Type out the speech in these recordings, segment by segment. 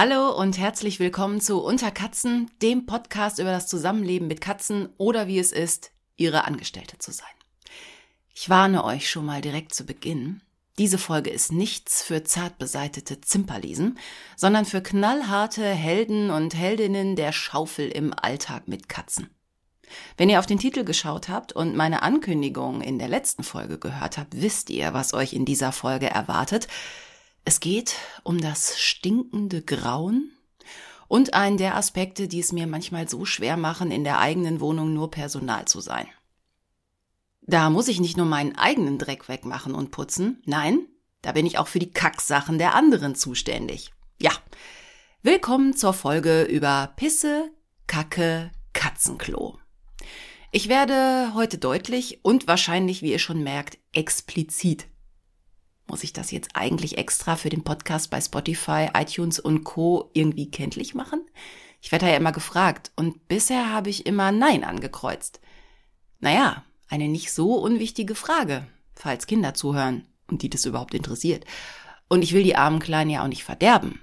Hallo und herzlich willkommen zu Unter Katzen, dem Podcast über das Zusammenleben mit Katzen oder wie es ist, ihre Angestellte zu sein. Ich warne euch schon mal direkt zu Beginn. Diese Folge ist nichts für zart beseitete Zimperliesen, sondern für knallharte Helden und Heldinnen der Schaufel im Alltag mit Katzen. Wenn ihr auf den Titel geschaut habt und meine Ankündigung in der letzten Folge gehört habt, wisst ihr, was euch in dieser Folge erwartet. Es geht um das stinkende Grauen und einen der Aspekte, die es mir manchmal so schwer machen, in der eigenen Wohnung nur Personal zu sein. Da muss ich nicht nur meinen eigenen Dreck wegmachen und putzen, nein, da bin ich auch für die Kacksachen der anderen zuständig. Ja, willkommen zur Folge über Pisse, Kacke, Katzenklo. Ich werde heute deutlich und wahrscheinlich, wie ihr schon merkt, explizit muss ich das jetzt eigentlich extra für den Podcast bei Spotify, iTunes und Co. irgendwie kenntlich machen? Ich werde ja immer gefragt und bisher habe ich immer Nein angekreuzt. Naja, eine nicht so unwichtige Frage, falls Kinder zuhören und die das überhaupt interessiert. Und ich will die armen Kleinen ja auch nicht verderben.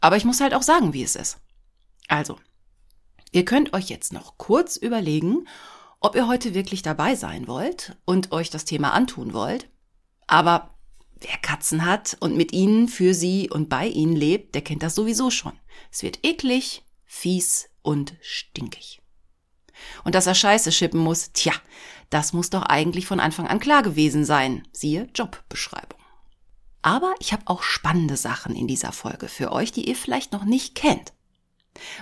Aber ich muss halt auch sagen, wie es ist. Also, ihr könnt euch jetzt noch kurz überlegen, ob ihr heute wirklich dabei sein wollt und euch das Thema antun wollt. Aber Wer Katzen hat und mit ihnen, für sie und bei ihnen lebt, der kennt das sowieso schon. Es wird eklig, fies und stinkig. Und dass er Scheiße schippen muss, tja, das muss doch eigentlich von Anfang an klar gewesen sein. Siehe Jobbeschreibung. Aber ich habe auch spannende Sachen in dieser Folge für euch, die ihr vielleicht noch nicht kennt.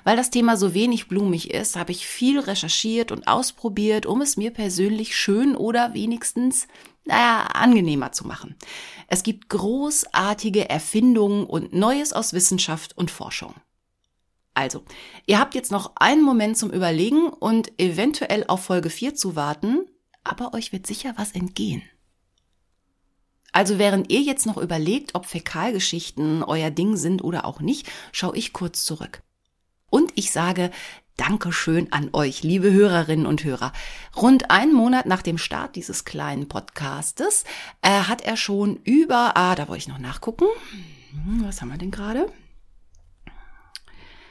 Weil das Thema so wenig blumig ist, habe ich viel recherchiert und ausprobiert, um es mir persönlich schön oder wenigstens, naja, angenehmer zu machen. Es gibt großartige Erfindungen und Neues aus Wissenschaft und Forschung. Also, ihr habt jetzt noch einen Moment zum Überlegen und eventuell auf Folge 4 zu warten, aber euch wird sicher was entgehen. Also während ihr jetzt noch überlegt, ob Fäkalgeschichten euer Ding sind oder auch nicht, schaue ich kurz zurück. Und ich sage Dankeschön an euch, liebe Hörerinnen und Hörer. Rund einen Monat nach dem Start dieses kleinen Podcastes äh, hat er schon über, ah, da wollte ich noch nachgucken. Hm, was haben wir denn gerade?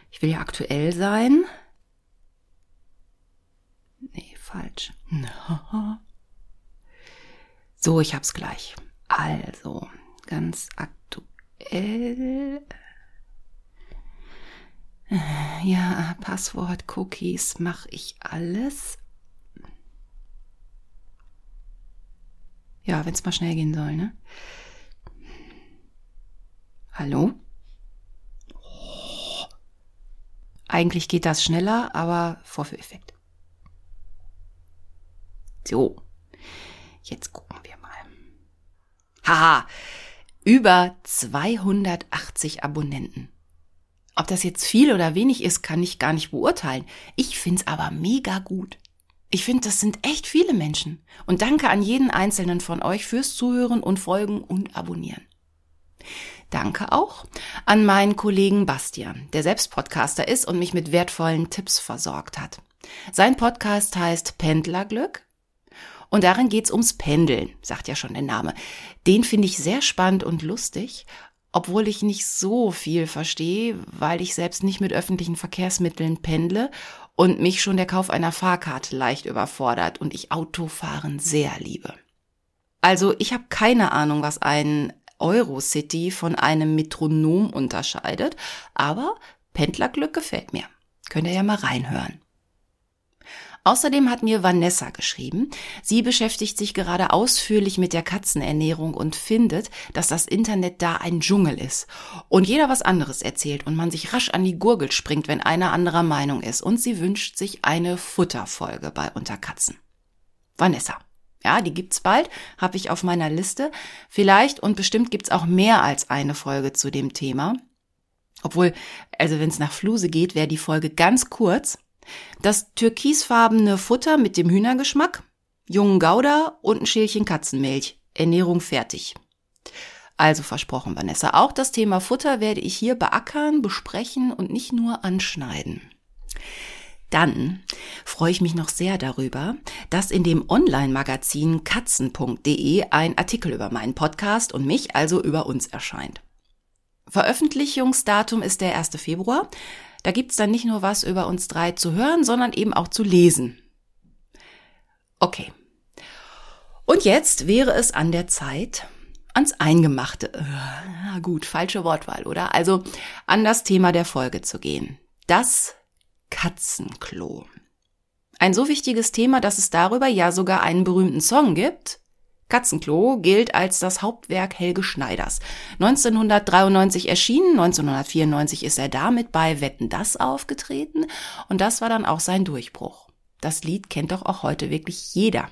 Ich will ja aktuell sein. Nee, falsch. So, ich hab's gleich. Also, ganz aktuell. Ja, Passwort, Cookies, mache ich alles. Ja, wenn es mal schnell gehen soll, ne? Hallo? Oh. Eigentlich geht das schneller, aber Vorführeffekt. So, jetzt gucken wir mal. Haha, über 280 Abonnenten. Ob das jetzt viel oder wenig ist, kann ich gar nicht beurteilen. Ich find's aber mega gut. Ich finde, das sind echt viele Menschen. Und danke an jeden einzelnen von euch fürs Zuhören und Folgen und Abonnieren. Danke auch an meinen Kollegen Bastian, der selbst Podcaster ist und mich mit wertvollen Tipps versorgt hat. Sein Podcast heißt Pendlerglück und darin geht's ums Pendeln, sagt ja schon der Name. Den finde ich sehr spannend und lustig obwohl ich nicht so viel verstehe, weil ich selbst nicht mit öffentlichen Verkehrsmitteln pendle und mich schon der Kauf einer Fahrkarte leicht überfordert und ich Autofahren sehr liebe. Also ich habe keine Ahnung, was ein Eurocity von einem Metronom unterscheidet, aber Pendlerglück gefällt mir. Könnt ihr ja mal reinhören. Außerdem hat mir Vanessa geschrieben, sie beschäftigt sich gerade ausführlich mit der Katzenernährung und findet, dass das Internet da ein Dschungel ist und jeder was anderes erzählt und man sich rasch an die Gurgel springt, wenn einer anderer Meinung ist und sie wünscht sich eine Futterfolge bei Unterkatzen. Vanessa. Ja, die gibt's bald, habe ich auf meiner Liste. Vielleicht und bestimmt gibt's auch mehr als eine Folge zu dem Thema. Obwohl, also wenn es nach Fluse geht, wäre die Folge ganz kurz. Das türkisfarbene Futter mit dem Hühnergeschmack, jungen Gouda und ein Schälchen Katzenmilch. Ernährung fertig. Also versprochen, Vanessa, auch das Thema Futter werde ich hier beackern, besprechen und nicht nur anschneiden. Dann freue ich mich noch sehr darüber, dass in dem Online-Magazin katzen.de ein Artikel über meinen Podcast und mich, also über uns erscheint. Veröffentlichungsdatum ist der 1. Februar. Da gibt's dann nicht nur was über uns drei zu hören, sondern eben auch zu lesen. Okay. Und jetzt wäre es an der Zeit, ans Eingemachte. Ja, gut, falsche Wortwahl, oder? Also an das Thema der Folge zu gehen. Das Katzenklo. Ein so wichtiges Thema, dass es darüber ja sogar einen berühmten Song gibt. Katzenklo gilt als das Hauptwerk Helge Schneiders. 1993 erschienen, 1994 ist er damit bei Wetten das aufgetreten und das war dann auch sein Durchbruch. Das Lied kennt doch auch heute wirklich jeder.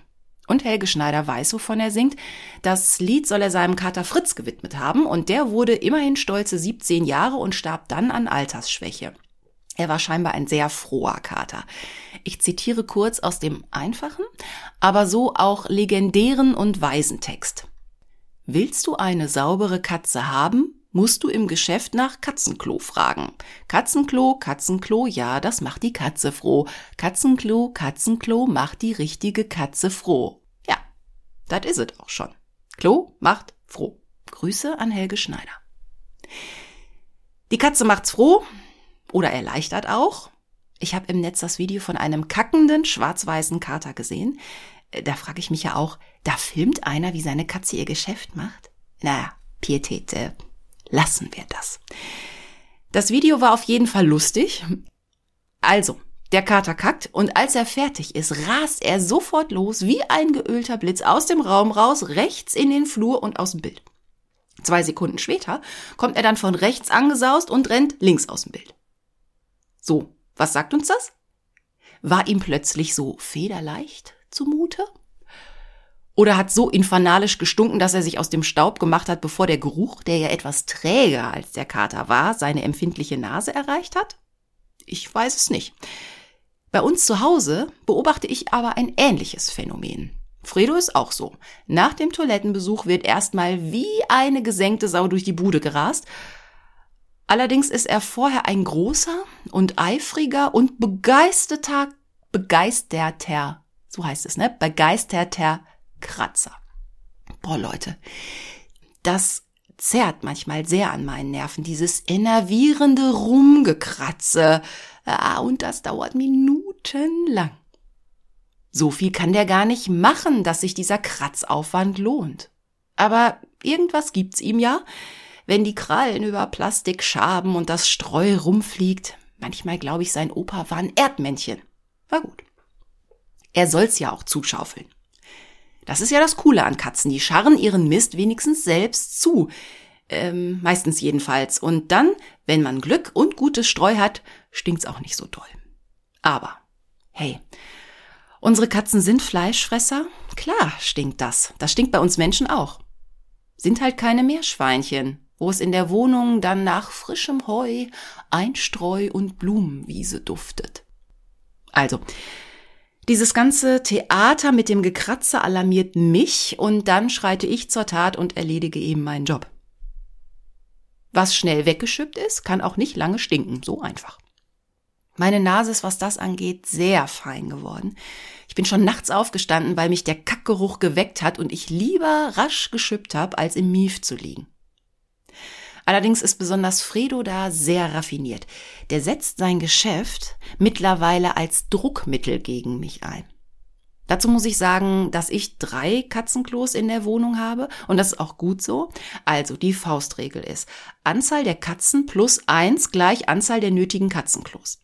Und Helge Schneider weiß, wovon er singt. Das Lied soll er seinem Kater Fritz gewidmet haben und der wurde immerhin stolze 17 Jahre und starb dann an Altersschwäche. Er war scheinbar ein sehr froher Kater. Ich zitiere kurz aus dem einfachen, aber so auch legendären und weisen Text. Willst du eine saubere Katze haben, musst du im Geschäft nach Katzenklo fragen. Katzenklo, Katzenklo, ja, das macht die Katze froh. Katzenklo, Katzenklo macht die richtige Katze froh. Ja, das is es auch schon. Klo macht froh. Grüße an Helge Schneider. Die Katze macht's froh oder erleichtert auch. Ich habe im Netz das Video von einem kackenden schwarz-weißen Kater gesehen. Äh, da frage ich mich ja auch, da filmt einer, wie seine Katze ihr Geschäft macht? Na, Pietät, äh, lassen wir das. Das Video war auf jeden Fall lustig. Also, der Kater kackt und als er fertig ist, rast er sofort los wie ein geölter Blitz aus dem Raum raus, rechts in den Flur und aus dem Bild. Zwei Sekunden später kommt er dann von rechts angesaust und rennt links aus dem Bild. So, was sagt uns das? War ihm plötzlich so federleicht zumute? Oder hat so infernalisch gestunken, dass er sich aus dem Staub gemacht hat, bevor der Geruch, der ja etwas träger als der Kater war, seine empfindliche Nase erreicht hat? Ich weiß es nicht. Bei uns zu Hause beobachte ich aber ein ähnliches Phänomen. Fredo ist auch so. Nach dem Toilettenbesuch wird erstmal wie eine gesenkte Sau durch die Bude gerast Allerdings ist er vorher ein großer und eifriger und begeisterter, begeisterter, so heißt es, ne? Begeisterter Kratzer. Boah, Leute, das zerrt manchmal sehr an meinen Nerven, dieses innervierende Rumgekratze. Ah, und das dauert minutenlang. So viel kann der gar nicht machen, dass sich dieser Kratzaufwand lohnt. Aber irgendwas gibt's ihm ja, wenn die Krallen über Plastik schaben und das Streu rumfliegt. Manchmal glaube ich, sein Opa war ein Erdmännchen. War gut. Er soll's ja auch zuschaufeln. Das ist ja das Coole an Katzen. Die scharren ihren Mist wenigstens selbst zu. Ähm, meistens jedenfalls. Und dann, wenn man Glück und gutes Streu hat, stinkt's auch nicht so doll. Aber, hey, unsere Katzen sind Fleischfresser? Klar stinkt das. Das stinkt bei uns Menschen auch. Sind halt keine Meerschweinchen wo es in der Wohnung dann nach frischem Heu, Einstreu und Blumenwiese duftet. Also, dieses ganze Theater mit dem Gekratze alarmiert mich und dann schreite ich zur Tat und erledige eben meinen Job. Was schnell weggeschüppt ist, kann auch nicht lange stinken, so einfach. Meine Nase ist, was das angeht, sehr fein geworden. Ich bin schon nachts aufgestanden, weil mich der Kackgeruch geweckt hat und ich lieber rasch geschüppt habe, als im Mief zu liegen. Allerdings ist besonders Fredo da sehr raffiniert. Der setzt sein Geschäft mittlerweile als Druckmittel gegen mich ein. Dazu muss ich sagen, dass ich drei Katzenklos in der Wohnung habe und das ist auch gut so. Also die Faustregel ist Anzahl der Katzen plus eins gleich Anzahl der nötigen Katzenklos.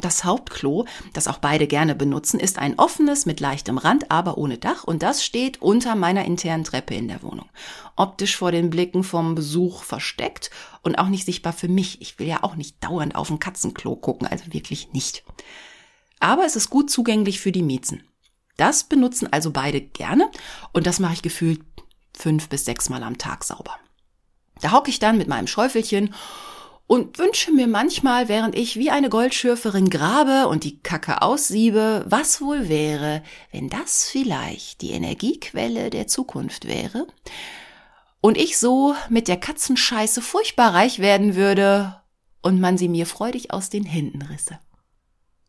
Das Hauptklo, das auch beide gerne benutzen, ist ein offenes mit leichtem Rand, aber ohne Dach und das steht unter meiner internen Treppe in der Wohnung. Optisch vor den Blicken vom Besuch versteckt und auch nicht sichtbar für mich. Ich will ja auch nicht dauernd auf ein Katzenklo gucken, also wirklich nicht. Aber es ist gut zugänglich für die Miezen. Das benutzen also beide gerne und das mache ich gefühlt fünf bis sechs Mal am Tag sauber. Da hocke ich dann mit meinem Schäufelchen und wünsche mir manchmal, während ich wie eine Goldschürferin grabe und die Kacke aussiebe, was wohl wäre, wenn das vielleicht die Energiequelle der Zukunft wäre und ich so mit der Katzenscheiße furchtbar reich werden würde und man sie mir freudig aus den Händen risse.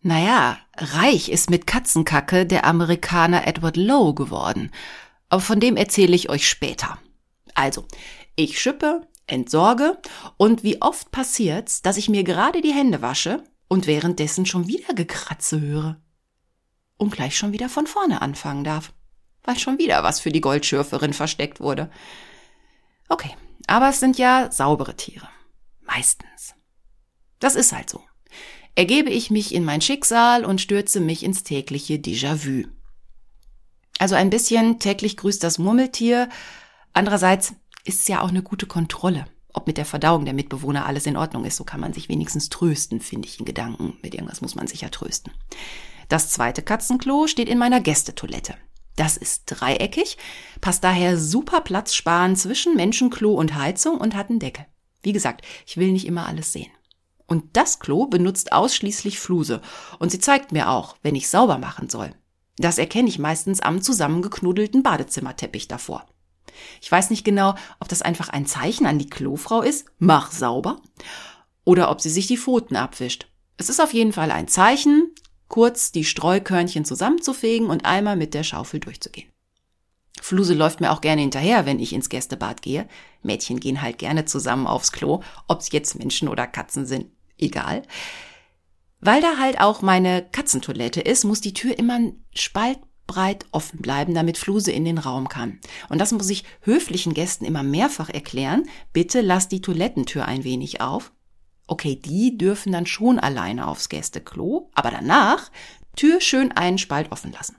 Naja, reich ist mit Katzenkacke der Amerikaner Edward Lowe geworden, aber von dem erzähle ich euch später. Also, ich schippe, entsorge und wie oft passiert's, dass ich mir gerade die Hände wasche und währenddessen schon wieder Gekratze höre und gleich schon wieder von vorne anfangen darf, weil schon wieder was für die Goldschürferin versteckt wurde. Okay, aber es sind ja saubere Tiere. Meistens. Das ist halt so. Ergebe ich mich in mein Schicksal und stürze mich ins tägliche Déjà-vu. Also ein bisschen täglich grüßt das Murmeltier. Andererseits ist ja auch eine gute Kontrolle, ob mit der Verdauung der Mitbewohner alles in Ordnung ist. So kann man sich wenigstens trösten, finde ich in Gedanken. Mit irgendwas muss man sich ja trösten. Das zweite Katzenklo steht in meiner Gästetoilette. Das ist dreieckig, passt daher super platzsparend zwischen Menschenklo und Heizung und hat einen Deckel. Wie gesagt, ich will nicht immer alles sehen. Und das Klo benutzt ausschließlich Fluse und sie zeigt mir auch, wenn ich sauber machen soll. Das erkenne ich meistens am zusammengeknuddelten Badezimmerteppich davor. Ich weiß nicht genau, ob das einfach ein Zeichen an die Klofrau ist, mach sauber, oder ob sie sich die Pfoten abwischt. Es ist auf jeden Fall ein Zeichen, kurz die Streukörnchen zusammenzufegen und einmal mit der Schaufel durchzugehen. Fluse läuft mir auch gerne hinterher, wenn ich ins Gästebad gehe. Mädchen gehen halt gerne zusammen aufs Klo, ob's jetzt Menschen oder Katzen sind, egal. Weil da halt auch meine Katzentoilette ist, muss die Tür immer spaltbreit offen bleiben, damit Fluse in den Raum kann. Und das muss ich höflichen Gästen immer mehrfach erklären. Bitte lass die Toilettentür ein wenig auf. Okay, die dürfen dann schon alleine aufs Gästeklo, aber danach Tür schön einen Spalt offen lassen.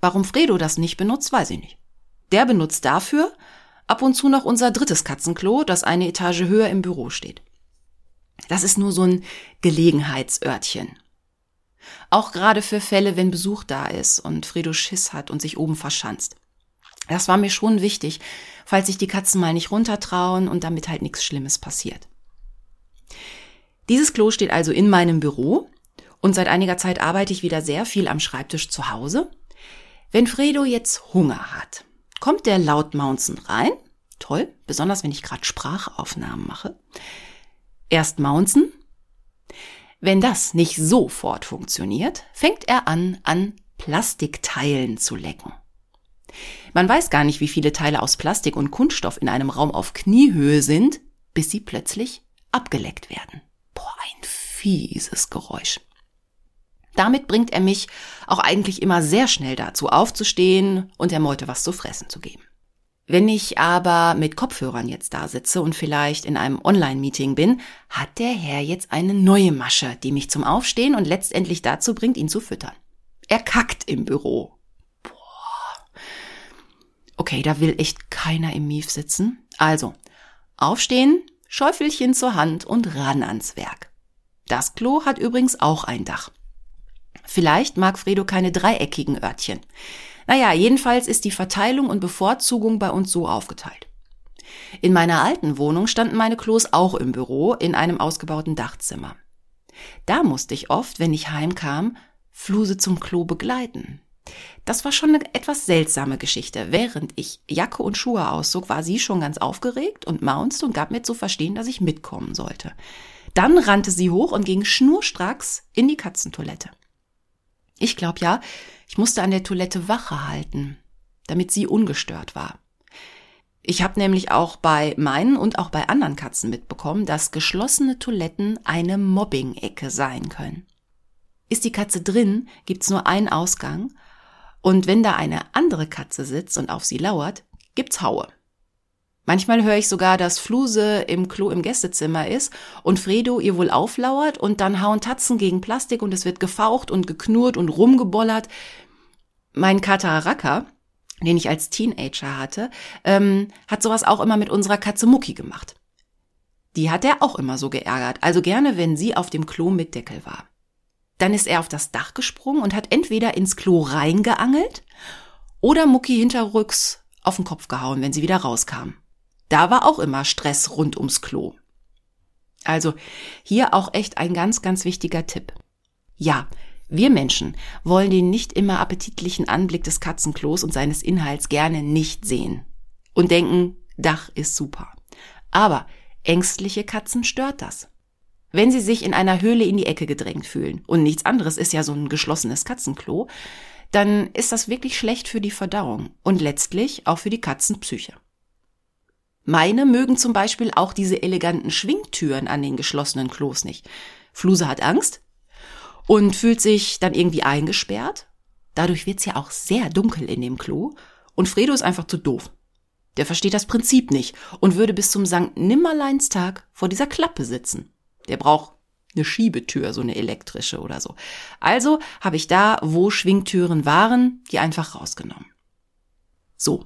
Warum Fredo das nicht benutzt, weiß ich nicht. Der benutzt dafür ab und zu noch unser drittes Katzenklo, das eine Etage höher im Büro steht. Das ist nur so ein Gelegenheitsörtchen. Auch gerade für Fälle, wenn Besuch da ist und Fredo Schiss hat und sich oben verschanzt. Das war mir schon wichtig, falls sich die Katzen mal nicht runtertrauen und damit halt nichts Schlimmes passiert. Dieses Klo steht also in meinem Büro und seit einiger Zeit arbeite ich wieder sehr viel am Schreibtisch zu Hause. Wenn Fredo jetzt Hunger hat, kommt der laut Mounzen rein. Toll, besonders wenn ich gerade Sprachaufnahmen mache. Erst Mounzen. Wenn das nicht sofort funktioniert, fängt er an, an Plastikteilen zu lecken. Man weiß gar nicht, wie viele Teile aus Plastik und Kunststoff in einem Raum auf Kniehöhe sind, bis sie plötzlich abgeleckt werden. Boah, ein fieses Geräusch. Damit bringt er mich auch eigentlich immer sehr schnell dazu, aufzustehen und der Meute was zu fressen zu geben. Wenn ich aber mit Kopfhörern jetzt da sitze und vielleicht in einem Online-Meeting bin, hat der Herr jetzt eine neue Masche, die mich zum Aufstehen und letztendlich dazu bringt, ihn zu füttern. Er kackt im Büro. Boah. Okay, da will echt keiner im Mief sitzen. Also, aufstehen, Schäufelchen zur Hand und ran ans Werk. Das Klo hat übrigens auch ein Dach. Vielleicht mag Fredo keine dreieckigen Örtchen. Naja, jedenfalls ist die Verteilung und Bevorzugung bei uns so aufgeteilt. In meiner alten Wohnung standen meine Klos auch im Büro in einem ausgebauten Dachzimmer. Da musste ich oft, wenn ich heimkam, Fluse zum Klo begleiten. Das war schon eine etwas seltsame Geschichte. Während ich Jacke und Schuhe auszog, war sie schon ganz aufgeregt und maunzte und gab mir zu verstehen, dass ich mitkommen sollte. Dann rannte sie hoch und ging schnurstracks in die Katzentoilette. Ich glaube ja, ich musste an der Toilette Wache halten, damit sie ungestört war. Ich habe nämlich auch bei meinen und auch bei anderen Katzen mitbekommen, dass geschlossene Toiletten eine Mobbing-Ecke sein können. Ist die Katze drin, gibt's nur einen Ausgang und wenn da eine andere Katze sitzt und auf sie lauert, gibt's Haue. Manchmal höre ich sogar, dass Fluse im Klo im Gästezimmer ist und Fredo ihr wohl auflauert und dann hauen Tatzen gegen Plastik und es wird gefaucht und geknurrt und rumgebollert. Mein Kater Raka, den ich als Teenager hatte, ähm, hat sowas auch immer mit unserer Katze Mucki gemacht. Die hat er auch immer so geärgert, also gerne, wenn sie auf dem Klo mit Deckel war. Dann ist er auf das Dach gesprungen und hat entweder ins Klo reingeangelt oder Mucki hinterrücks auf den Kopf gehauen, wenn sie wieder rauskam. Da war auch immer Stress rund ums Klo. Also hier auch echt ein ganz, ganz wichtiger Tipp. Ja, wir Menschen wollen den nicht immer appetitlichen Anblick des Katzenklos und seines Inhalts gerne nicht sehen und denken, Dach ist super. Aber ängstliche Katzen stört das. Wenn sie sich in einer Höhle in die Ecke gedrängt fühlen und nichts anderes ist ja so ein geschlossenes Katzenklo, dann ist das wirklich schlecht für die Verdauung und letztlich auch für die Katzenpsyche. Meine mögen zum Beispiel auch diese eleganten Schwingtüren an den geschlossenen Klos nicht. Fluse hat Angst und fühlt sich dann irgendwie eingesperrt. Dadurch wird's ja auch sehr dunkel in dem Klo. Und Fredo ist einfach zu doof. Der versteht das Prinzip nicht und würde bis zum Sankt Nimmerleinstag vor dieser Klappe sitzen. Der braucht eine Schiebetür, so eine elektrische oder so. Also habe ich da, wo Schwingtüren waren, die einfach rausgenommen. So,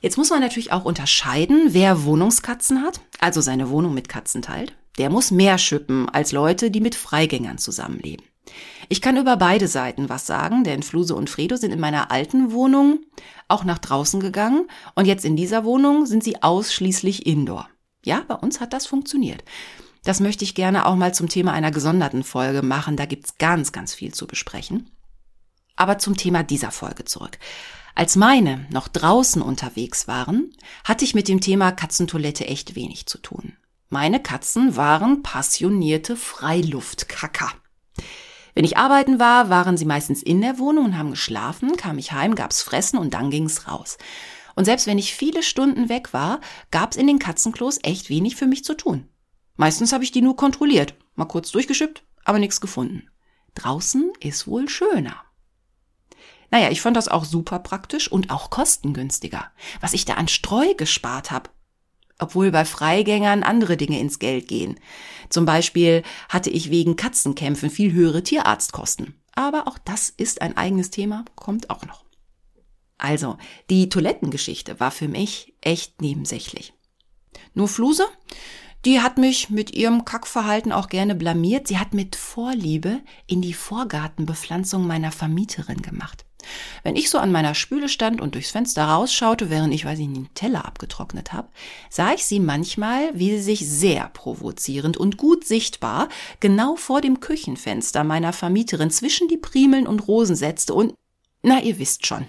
jetzt muss man natürlich auch unterscheiden, wer Wohnungskatzen hat, also seine Wohnung mit Katzen teilt. Der muss mehr schippen als Leute, die mit Freigängern zusammenleben. Ich kann über beide Seiten was sagen, denn Fluse und Fredo sind in meiner alten Wohnung auch nach draußen gegangen und jetzt in dieser Wohnung sind sie ausschließlich indoor. Ja, bei uns hat das funktioniert. Das möchte ich gerne auch mal zum Thema einer gesonderten Folge machen. Da gibt's ganz, ganz viel zu besprechen. Aber zum Thema dieser Folge zurück. Als meine noch draußen unterwegs waren, hatte ich mit dem Thema Katzentoilette echt wenig zu tun. Meine Katzen waren passionierte Freiluftkacker. Wenn ich arbeiten war, waren sie meistens in der Wohnung und haben geschlafen, kam ich heim, gab's Fressen und dann ging's raus. Und selbst wenn ich viele Stunden weg war, gab's in den Katzenklos echt wenig für mich zu tun. Meistens habe ich die nur kontrolliert, mal kurz durchgeschippt, aber nichts gefunden. Draußen ist wohl schöner. Naja, ich fand das auch super praktisch und auch kostengünstiger. Was ich da an Streu gespart habe. Obwohl bei Freigängern andere Dinge ins Geld gehen. Zum Beispiel hatte ich wegen Katzenkämpfen viel höhere Tierarztkosten. Aber auch das ist ein eigenes Thema, kommt auch noch. Also, die Toilettengeschichte war für mich echt nebensächlich. Nur Fluse? Die hat mich mit ihrem Kackverhalten auch gerne blamiert. Sie hat mit Vorliebe in die Vorgartenbepflanzung meiner Vermieterin gemacht. Wenn ich so an meiner Spüle stand und durchs Fenster rausschaute, während ich, weiß ich einen Teller abgetrocknet habe, sah ich sie manchmal, wie sie sich sehr provozierend und gut sichtbar genau vor dem Küchenfenster meiner Vermieterin zwischen die Primeln und Rosen setzte und, na, ihr wisst schon,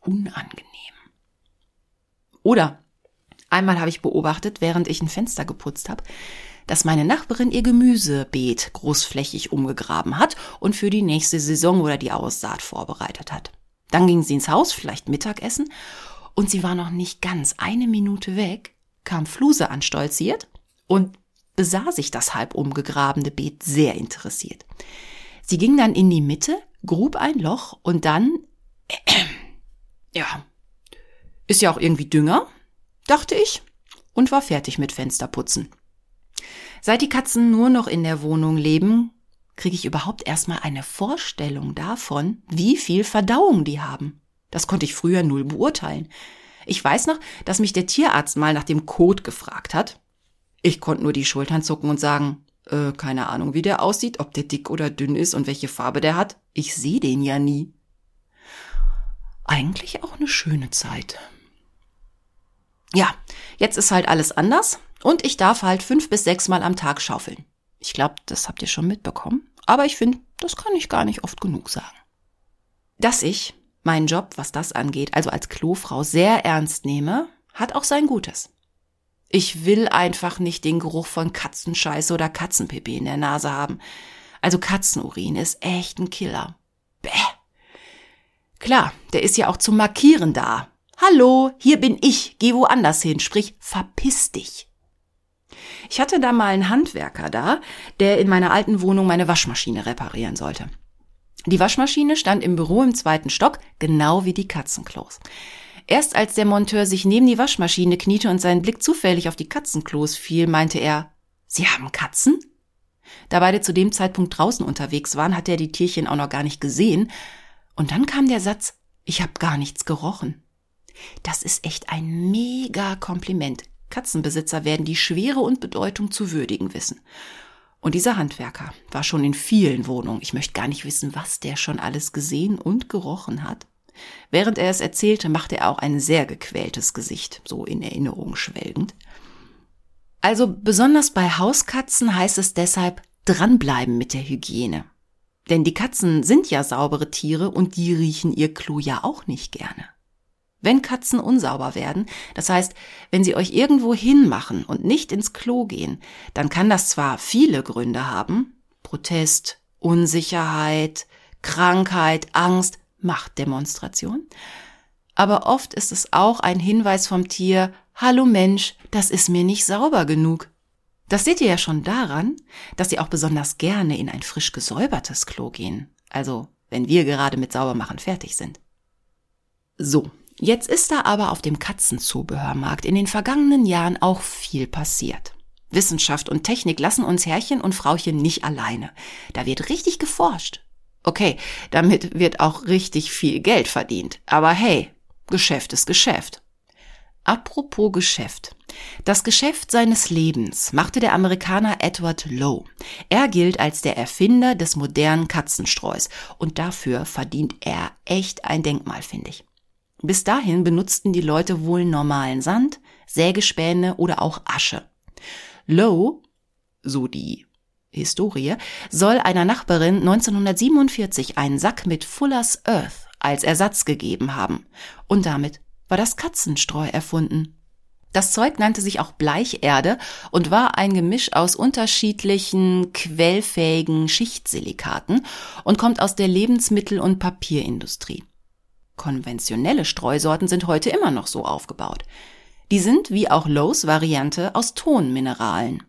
unangenehm. Oder Einmal habe ich beobachtet, während ich ein Fenster geputzt habe, dass meine Nachbarin ihr Gemüsebeet großflächig umgegraben hat und für die nächste Saison oder die Aussaat vorbereitet hat. Dann ging sie ins Haus, vielleicht Mittagessen, und sie war noch nicht ganz eine Minute weg, kam Fluse anstolziert und besah sich das halb umgegrabene Beet sehr interessiert. Sie ging dann in die Mitte, grub ein Loch und dann, äh, ja, ist ja auch irgendwie Dünger, dachte ich, und war fertig mit Fensterputzen. Seit die Katzen nur noch in der Wohnung leben, kriege ich überhaupt erstmal eine Vorstellung davon, wie viel Verdauung die haben. Das konnte ich früher null beurteilen. Ich weiß noch, dass mich der Tierarzt mal nach dem Kot gefragt hat. Ich konnte nur die Schultern zucken und sagen, äh, keine Ahnung, wie der aussieht, ob der dick oder dünn ist und welche Farbe der hat. Ich sehe den ja nie. Eigentlich auch eine schöne Zeit ja, jetzt ist halt alles anders und ich darf halt fünf bis sechs Mal am Tag schaufeln. Ich glaube, das habt ihr schon mitbekommen. Aber ich finde, das kann ich gar nicht oft genug sagen. Dass ich meinen Job, was das angeht, also als Klofrau sehr ernst nehme, hat auch sein Gutes. Ich will einfach nicht den Geruch von Katzenscheiße oder Katzenpipi in der Nase haben. Also Katzenurin ist echt ein Killer. Bäh. Klar, der ist ja auch zum Markieren da, Hallo, hier bin ich, geh woanders hin, sprich, verpiss dich. Ich hatte da mal einen Handwerker da, der in meiner alten Wohnung meine Waschmaschine reparieren sollte. Die Waschmaschine stand im Büro im zweiten Stock, genau wie die Katzenklos. Erst als der Monteur sich neben die Waschmaschine kniete und sein Blick zufällig auf die Katzenklos fiel, meinte er, Sie haben Katzen? Da beide zu dem Zeitpunkt draußen unterwegs waren, hatte er die Tierchen auch noch gar nicht gesehen. Und dann kam der Satz, ich habe gar nichts gerochen. Das ist echt ein mega Kompliment. Katzenbesitzer werden die Schwere und Bedeutung zu würdigen wissen. Und dieser Handwerker war schon in vielen Wohnungen. Ich möchte gar nicht wissen, was der schon alles gesehen und gerochen hat. Während er es erzählte, machte er auch ein sehr gequältes Gesicht, so in Erinnerung schwelgend. Also besonders bei Hauskatzen heißt es deshalb dranbleiben mit der Hygiene. Denn die Katzen sind ja saubere Tiere und die riechen ihr Klo ja auch nicht gerne. Wenn Katzen unsauber werden, das heißt, wenn sie euch irgendwo hinmachen und nicht ins Klo gehen, dann kann das zwar viele Gründe haben, Protest, Unsicherheit, Krankheit, Angst, Machtdemonstration, aber oft ist es auch ein Hinweis vom Tier, hallo Mensch, das ist mir nicht sauber genug. Das seht ihr ja schon daran, dass sie auch besonders gerne in ein frisch gesäubertes Klo gehen. Also, wenn wir gerade mit Saubermachen fertig sind. So, jetzt ist da aber auf dem Katzenzubehörmarkt in den vergangenen Jahren auch viel passiert. Wissenschaft und Technik lassen uns Herrchen und Frauchen nicht alleine. Da wird richtig geforscht. Okay, damit wird auch richtig viel Geld verdient. Aber hey, Geschäft ist Geschäft. Apropos Geschäft. Das Geschäft seines Lebens machte der Amerikaner Edward Lowe. Er gilt als der Erfinder des modernen Katzenstreus und dafür verdient er echt ein Denkmal, finde ich. Bis dahin benutzten die Leute wohl normalen Sand, Sägespäne oder auch Asche. Lowe, so die Historie, soll einer Nachbarin 1947 einen Sack mit Fuller's Earth als Ersatz gegeben haben. Und damit war das Katzenstreu erfunden. Das Zeug nannte sich auch Bleicherde und war ein Gemisch aus unterschiedlichen quellfähigen Schichtsilikaten und kommt aus der Lebensmittel- und Papierindustrie. Konventionelle Streusorten sind heute immer noch so aufgebaut. Die sind, wie auch Lowe's Variante, aus Tonmineralen.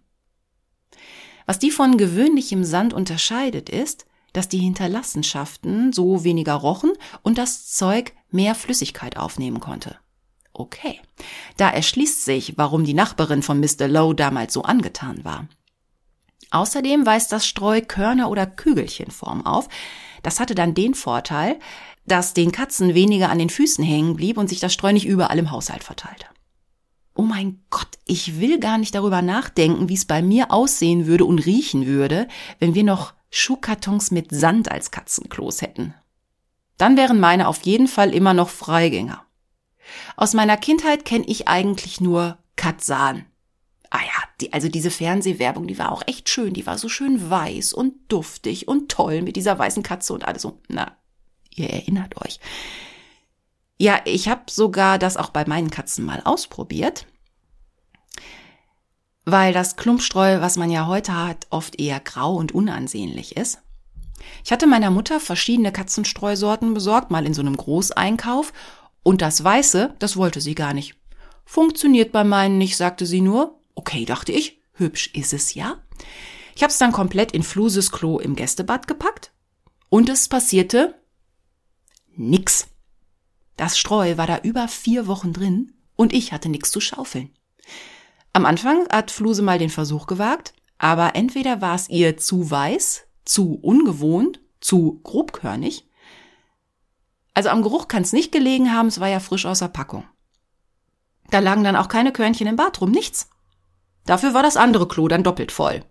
Was die von gewöhnlichem Sand unterscheidet, ist, dass die Hinterlassenschaften so weniger rochen und das Zeug mehr Flüssigkeit aufnehmen konnte. Okay, da erschließt sich, warum die Nachbarin von Mr. Lowe damals so angetan war. Außerdem weist das Streu Körner- oder Kügelchenform auf. Das hatte dann den Vorteil, dass den Katzen weniger an den Füßen hängen blieb und sich das Streu nicht überall im Haushalt verteilte. Oh mein Gott, ich will gar nicht darüber nachdenken, wie es bei mir aussehen würde und riechen würde, wenn wir noch Schuhkartons mit Sand als Katzenklos hätten. Dann wären meine auf jeden Fall immer noch Freigänger. Aus meiner Kindheit kenne ich eigentlich nur Katzan. Ah ja, die, also diese Fernsehwerbung, die war auch echt schön. Die war so schön weiß und duftig und toll mit dieser weißen Katze und alles so. Na, ihr erinnert euch. Ja, ich habe sogar das auch bei meinen Katzen mal ausprobiert. Weil das Klumpstreu, was man ja heute hat, oft eher grau und unansehnlich ist. Ich hatte meiner Mutter verschiedene Katzenstreusorten besorgt, mal in so einem Großeinkauf und das Weiße, das wollte sie gar nicht. Funktioniert bei meinen nicht, sagte sie nur. Okay, dachte ich, hübsch ist es ja. Ich habe es dann komplett in Fluses Klo im Gästebad gepackt. Und es passierte nix. Das Streu war da über vier Wochen drin und ich hatte nix zu schaufeln. Am Anfang hat Fluse mal den Versuch gewagt, aber entweder war es ihr zu weiß, zu ungewohnt, zu grobkörnig also am Geruch kann es nicht gelegen haben, es war ja frisch aus der Packung. Da lagen dann auch keine Körnchen im Bad rum, nichts. Dafür war das andere Klo dann doppelt voll.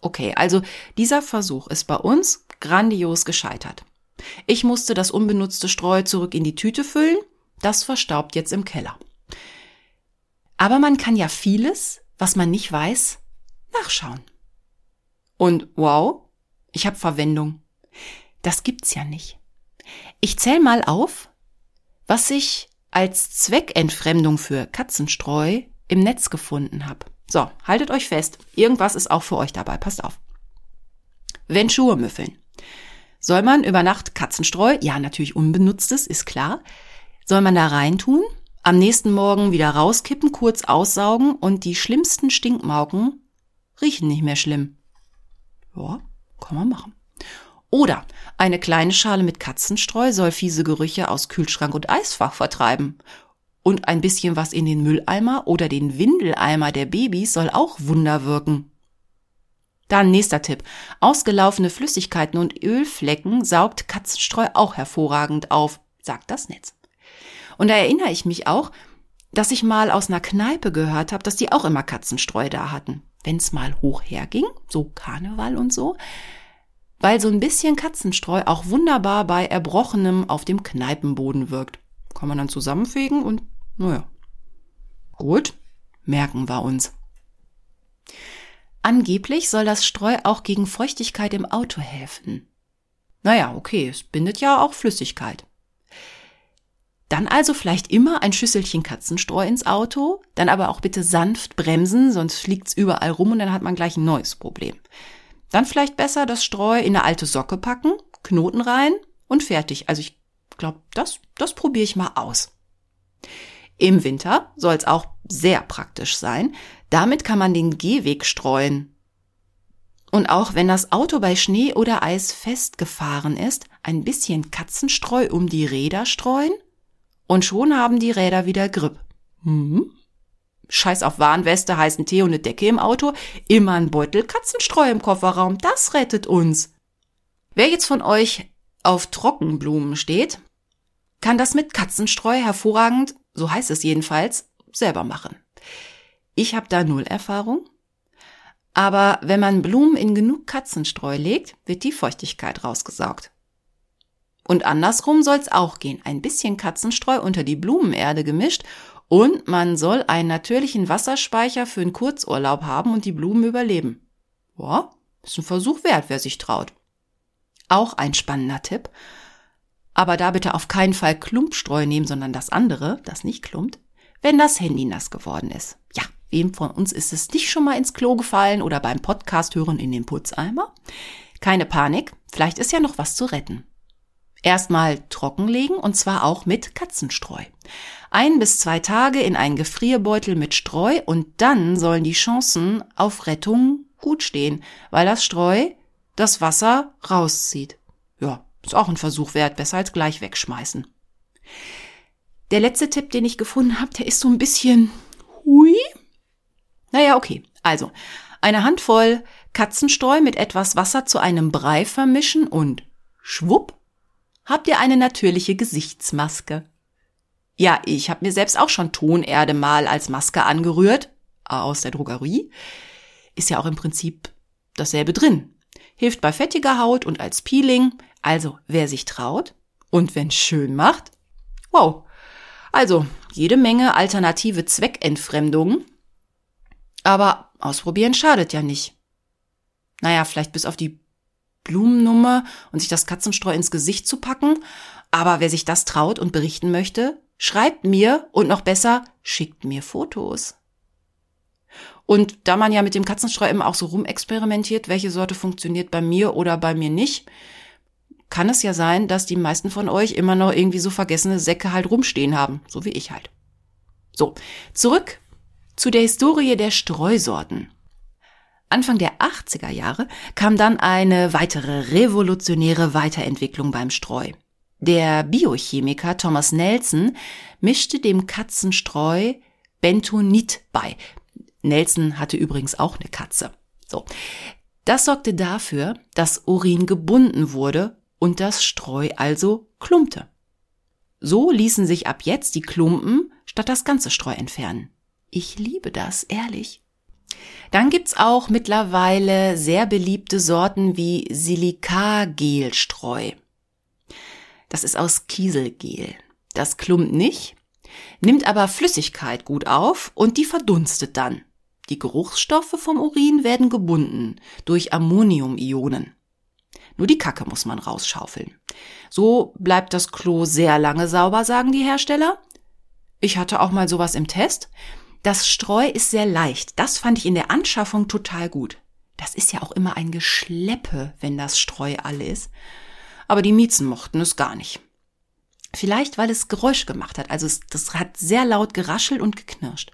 Okay, also dieser Versuch ist bei uns grandios gescheitert. Ich musste das unbenutzte Streu zurück in die Tüte füllen, das verstaubt jetzt im Keller. Aber man kann ja vieles, was man nicht weiß, nachschauen. Und wow, ich habe Verwendung. Das gibt's ja nicht. Ich zähl mal auf, was ich als Zweckentfremdung für Katzenstreu im Netz gefunden habe. So, haltet euch fest, irgendwas ist auch für euch dabei, passt auf. Wenn Schuhe müffeln. Soll man über Nacht Katzenstreu, ja natürlich unbenutztes, ist klar, soll man da reintun, am nächsten Morgen wieder rauskippen, kurz aussaugen und die schlimmsten Stinkmauken riechen nicht mehr schlimm. Ja, kann man machen. Oder eine kleine Schale mit Katzenstreu soll fiese Gerüche aus Kühlschrank und Eisfach vertreiben. Und ein bisschen was in den Mülleimer oder den Windeleimer der Babys soll auch Wunder wirken. Dann nächster Tipp. Ausgelaufene Flüssigkeiten und Ölflecken saugt Katzenstreu auch hervorragend auf, sagt das Netz. Und da erinnere ich mich auch, dass ich mal aus einer Kneipe gehört habe, dass die auch immer Katzenstreu da hatten. Wenn's mal hoch herging, so Karneval und so, weil so ein bisschen Katzenstreu auch wunderbar bei Erbrochenem auf dem Kneipenboden wirkt. Kann man dann zusammenfegen und naja. Gut, merken wir uns. Angeblich soll das Streu auch gegen Feuchtigkeit im Auto helfen. Naja, okay, es bindet ja auch Flüssigkeit. Dann also vielleicht immer ein Schüsselchen Katzenstreu ins Auto, dann aber auch bitte sanft bremsen, sonst fliegt's überall rum und dann hat man gleich ein neues Problem. Dann vielleicht besser das Streu in eine alte Socke packen, Knoten rein und fertig. Also ich glaube, das, das probiere ich mal aus. Im Winter soll es auch sehr praktisch sein. Damit kann man den Gehweg streuen. Und auch wenn das Auto bei Schnee oder Eis festgefahren ist, ein bisschen Katzenstreu um die Räder streuen und schon haben die Räder wieder Grip. Hm? Scheiß auf Warnweste, heißen Tee und eine Decke im Auto, immer ein Beutel Katzenstreu im Kofferraum, das rettet uns. Wer jetzt von euch auf Trockenblumen steht, kann das mit Katzenstreu hervorragend, so heißt es jedenfalls, selber machen. Ich habe da null Erfahrung. Aber wenn man Blumen in genug Katzenstreu legt, wird die Feuchtigkeit rausgesaugt. Und andersrum soll's auch gehen. Ein bisschen Katzenstreu unter die Blumenerde gemischt und man soll einen natürlichen Wasserspeicher für einen Kurzurlaub haben und die Blumen überleben. Ja, ist ein Versuch wert, wer sich traut. Auch ein spannender Tipp. Aber da bitte auf keinen Fall Klumpstreu nehmen, sondern das andere, das nicht klumpt, wenn das Handy nass geworden ist. Ja, wem von uns ist es nicht schon mal ins Klo gefallen oder beim Podcast hören in den Putzeimer? Keine Panik, vielleicht ist ja noch was zu retten. Erstmal trockenlegen und zwar auch mit Katzenstreu. Ein bis zwei Tage in einen Gefrierbeutel mit Streu und dann sollen die Chancen auf Rettung gut stehen, weil das Streu das Wasser rauszieht. Ist auch ein Versuch wert, besser als gleich wegschmeißen. Der letzte Tipp, den ich gefunden habe, der ist so ein bisschen hui. Naja, okay. Also, eine Handvoll Katzenstreu mit etwas Wasser zu einem Brei vermischen und schwupp habt ihr eine natürliche Gesichtsmaske. Ja, ich habe mir selbst auch schon Tonerde mal als Maske angerührt, aus der Drogerie. Ist ja auch im Prinzip dasselbe drin. Hilft bei fettiger Haut und als Peeling. Also, wer sich traut und wenn schön macht, wow. Also, jede Menge alternative Zweckentfremdungen. Aber ausprobieren schadet ja nicht. Naja, vielleicht bis auf die Blumennummer und sich das Katzenstreu ins Gesicht zu packen. Aber wer sich das traut und berichten möchte, schreibt mir und noch besser, schickt mir Fotos. Und da man ja mit dem Katzenstreu immer auch so rumexperimentiert, welche Sorte funktioniert bei mir oder bei mir nicht, kann es ja sein, dass die meisten von euch immer noch irgendwie so vergessene Säcke halt rumstehen haben, so wie ich halt. So, zurück zu der Historie der Streusorten. Anfang der 80er Jahre kam dann eine weitere revolutionäre Weiterentwicklung beim Streu. Der Biochemiker Thomas Nelson mischte dem Katzenstreu Bentonit bei. Nelson hatte übrigens auch eine Katze. So. Das sorgte dafür, dass Urin gebunden wurde und das Streu also klumpte. So ließen sich ab jetzt die Klumpen statt das ganze Streu entfernen. Ich liebe das, ehrlich. Dann gibt's auch mittlerweile sehr beliebte Sorten wie Silicagelstreu. Das ist aus Kieselgel. Das klumpt nicht, nimmt aber Flüssigkeit gut auf und die verdunstet dann. Die Geruchsstoffe vom Urin werden gebunden durch Ammoniumionen. Nur die Kacke muss man rausschaufeln. So bleibt das Klo sehr lange sauber, sagen die Hersteller. Ich hatte auch mal sowas im Test. Das Streu ist sehr leicht. Das fand ich in der Anschaffung total gut. Das ist ja auch immer ein Geschleppe, wenn das Streu alle ist. Aber die Miezen mochten es gar nicht. Vielleicht, weil es Geräusch gemacht hat. Also es, das hat sehr laut geraschelt und geknirscht.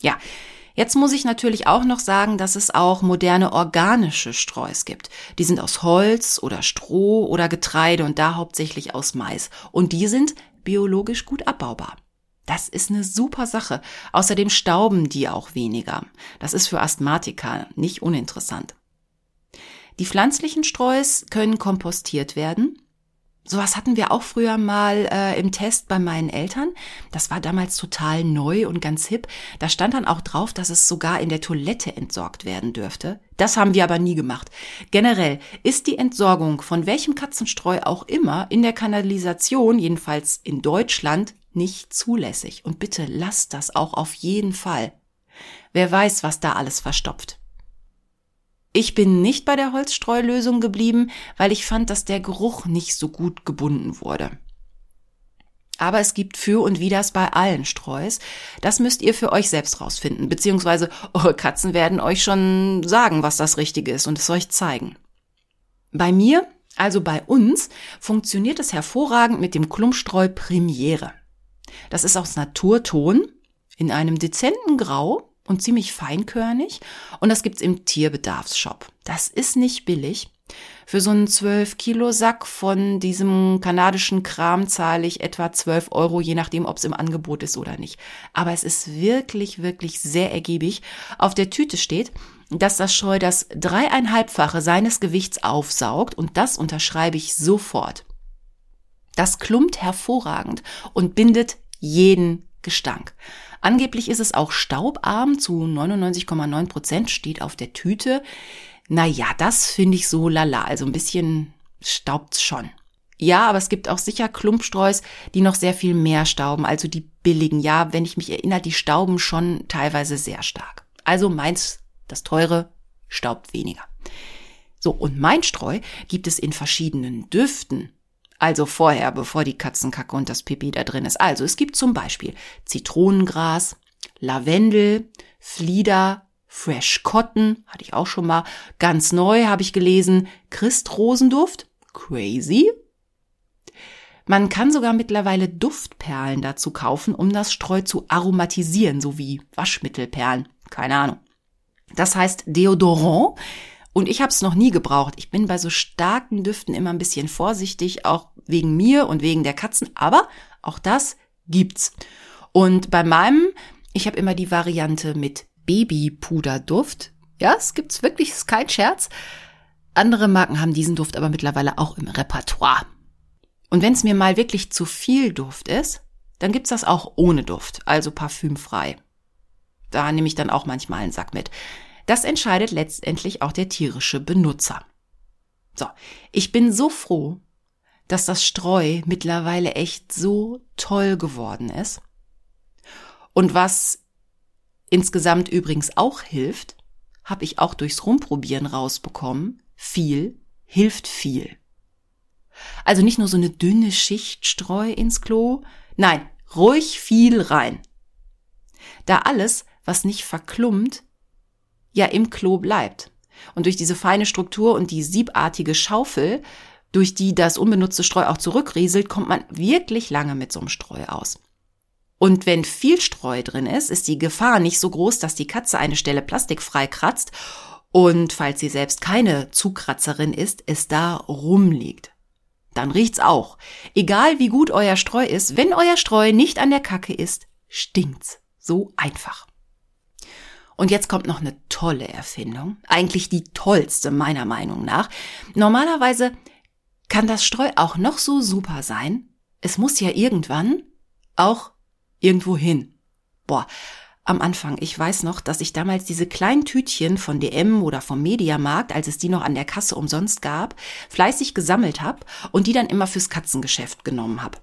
Ja, jetzt muss ich natürlich auch noch sagen, dass es auch moderne organische Streus gibt. Die sind aus Holz oder Stroh oder Getreide und da hauptsächlich aus Mais. Und die sind biologisch gut abbaubar. Das ist eine super Sache. Außerdem stauben die auch weniger. Das ist für Asthmatiker nicht uninteressant. Die pflanzlichen Streus können kompostiert werden. Sowas hatten wir auch früher mal äh, im Test bei meinen Eltern. Das war damals total neu und ganz hip. Da stand dann auch drauf, dass es sogar in der Toilette entsorgt werden dürfte. Das haben wir aber nie gemacht. Generell ist die Entsorgung von welchem Katzenstreu auch immer in der Kanalisation, jedenfalls in Deutschland, nicht zulässig. Und bitte lasst das auch auf jeden Fall. Wer weiß, was da alles verstopft. Ich bin nicht bei der Holzstreulösung geblieben, weil ich fand, dass der Geruch nicht so gut gebunden wurde. Aber es gibt für und widers bei allen Streus. Das müsst ihr für euch selbst rausfinden, beziehungsweise eure Katzen werden euch schon sagen, was das Richtige ist und es euch zeigen. Bei mir, also bei uns, funktioniert es hervorragend mit dem Klumpstreu Premiere. Das ist aus Naturton in einem dezenten Grau und ziemlich feinkörnig. Und das gibt's im Tierbedarfsshop. Das ist nicht billig. Für so einen 12 Kilo Sack von diesem kanadischen Kram zahle ich etwa 12 Euro, je nachdem, ob es im Angebot ist oder nicht. Aber es ist wirklich, wirklich sehr ergiebig. Auf der Tüte steht, dass das Scheu das dreieinhalbfache seines Gewichts aufsaugt und das unterschreibe ich sofort. Das klumpt hervorragend und bindet jeden Gestank. Angeblich ist es auch staubarm zu 99,9 Prozent, steht auf der Tüte. Naja, das finde ich so lala, also ein bisschen staubt's schon. Ja, aber es gibt auch sicher Klumpstreus, die noch sehr viel mehr stauben, also die billigen. Ja, wenn ich mich erinnere, die stauben schon teilweise sehr stark. Also meins, das teure, staubt weniger. So, und mein Streu gibt es in verschiedenen Düften. Also vorher, bevor die Katzenkacke und das Pipi da drin ist. Also es gibt zum Beispiel Zitronengras, Lavendel, Flieder, Fresh Cotton, hatte ich auch schon mal. Ganz neu habe ich gelesen, Christrosenduft, crazy. Man kann sogar mittlerweile Duftperlen dazu kaufen, um das Streu zu aromatisieren, so wie Waschmittelperlen. Keine Ahnung. Das heißt Deodorant und ich habe es noch nie gebraucht. Ich bin bei so starken Düften immer ein bisschen vorsichtig, auch wegen mir und wegen der Katzen. Aber auch das gibt's. Und bei meinem, ich habe immer die Variante mit Babypuderduft. Ja, es gibt's wirklich, ist kein Scherz. Andere Marken haben diesen Duft aber mittlerweile auch im Repertoire. Und wenn es mir mal wirklich zu viel Duft ist, dann gibt's das auch ohne Duft, also parfümfrei. Da nehme ich dann auch manchmal einen Sack mit. Das entscheidet letztendlich auch der tierische Benutzer. So, ich bin so froh, dass das Streu mittlerweile echt so toll geworden ist. Und was insgesamt übrigens auch hilft, habe ich auch durchs Rumprobieren rausbekommen, viel hilft viel. Also nicht nur so eine dünne Schicht Streu ins Klo, nein, ruhig viel rein. Da alles, was nicht verklumpt, ja im Klo bleibt. Und durch diese feine Struktur und die siebartige Schaufel, durch die das unbenutzte Streu auch zurückrieselt, kommt man wirklich lange mit so einem Streu aus. Und wenn viel Streu drin ist, ist die Gefahr nicht so groß, dass die Katze eine Stelle plastikfrei kratzt und, falls sie selbst keine Zukratzerin ist, es da rumliegt. Dann riecht's auch. Egal wie gut euer Streu ist, wenn euer Streu nicht an der Kacke ist, stinkt's. So einfach. Und jetzt kommt noch eine tolle Erfindung. Eigentlich die tollste meiner Meinung nach. Normalerweise kann das Streu auch noch so super sein. Es muss ja irgendwann auch irgendwo hin. Boah, am Anfang, ich weiß noch, dass ich damals diese kleinen Tütchen von DM oder vom Mediamarkt, als es die noch an der Kasse umsonst gab, fleißig gesammelt habe und die dann immer fürs Katzengeschäft genommen habe.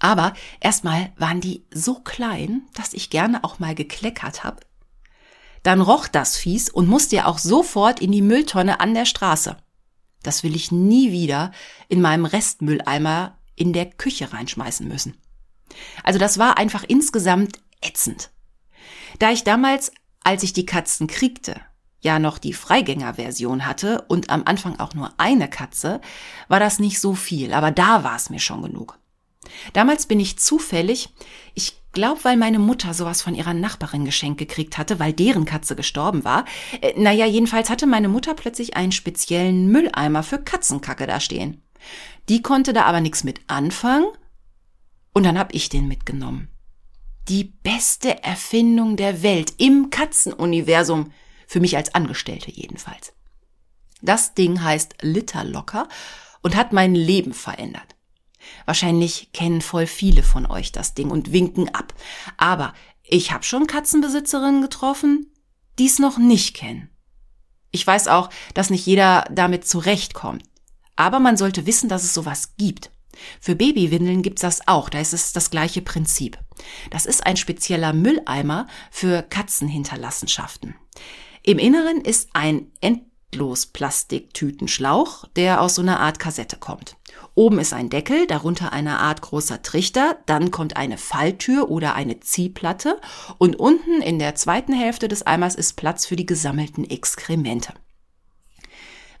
Aber erstmal waren die so klein, dass ich gerne auch mal gekleckert habe dann roch das fies und musste ja auch sofort in die Mülltonne an der Straße. Das will ich nie wieder in meinem Restmülleimer in der Küche reinschmeißen müssen. Also das war einfach insgesamt ätzend. Da ich damals, als ich die Katzen kriegte, ja noch die Freigängerversion hatte und am Anfang auch nur eine Katze, war das nicht so viel, aber da war es mir schon genug. Damals bin ich zufällig, ich glaube, weil meine Mutter sowas von ihrer Nachbarin geschenkt gekriegt hatte, weil deren Katze gestorben war. Äh, naja, jedenfalls hatte meine Mutter plötzlich einen speziellen Mülleimer für Katzenkacke da stehen. Die konnte da aber nichts mit anfangen und dann hab ich den mitgenommen. Die beste Erfindung der Welt im Katzenuniversum, für mich als Angestellte jedenfalls. Das Ding heißt Litterlocker und hat mein Leben verändert. Wahrscheinlich kennen voll viele von euch das Ding und winken ab. Aber ich habe schon Katzenbesitzerinnen getroffen, die es noch nicht kennen. Ich weiß auch, dass nicht jeder damit zurechtkommt. Aber man sollte wissen, dass es sowas gibt. Für Babywindeln gibt's das auch, da ist es das gleiche Prinzip. Das ist ein spezieller Mülleimer für Katzenhinterlassenschaften. Im Inneren ist ein endlos Plastiktütenschlauch, der aus so einer Art Kassette kommt. Oben ist ein Deckel, darunter eine Art großer Trichter, dann kommt eine Falltür oder eine Ziehplatte und unten in der zweiten Hälfte des Eimers ist Platz für die gesammelten Exkremente.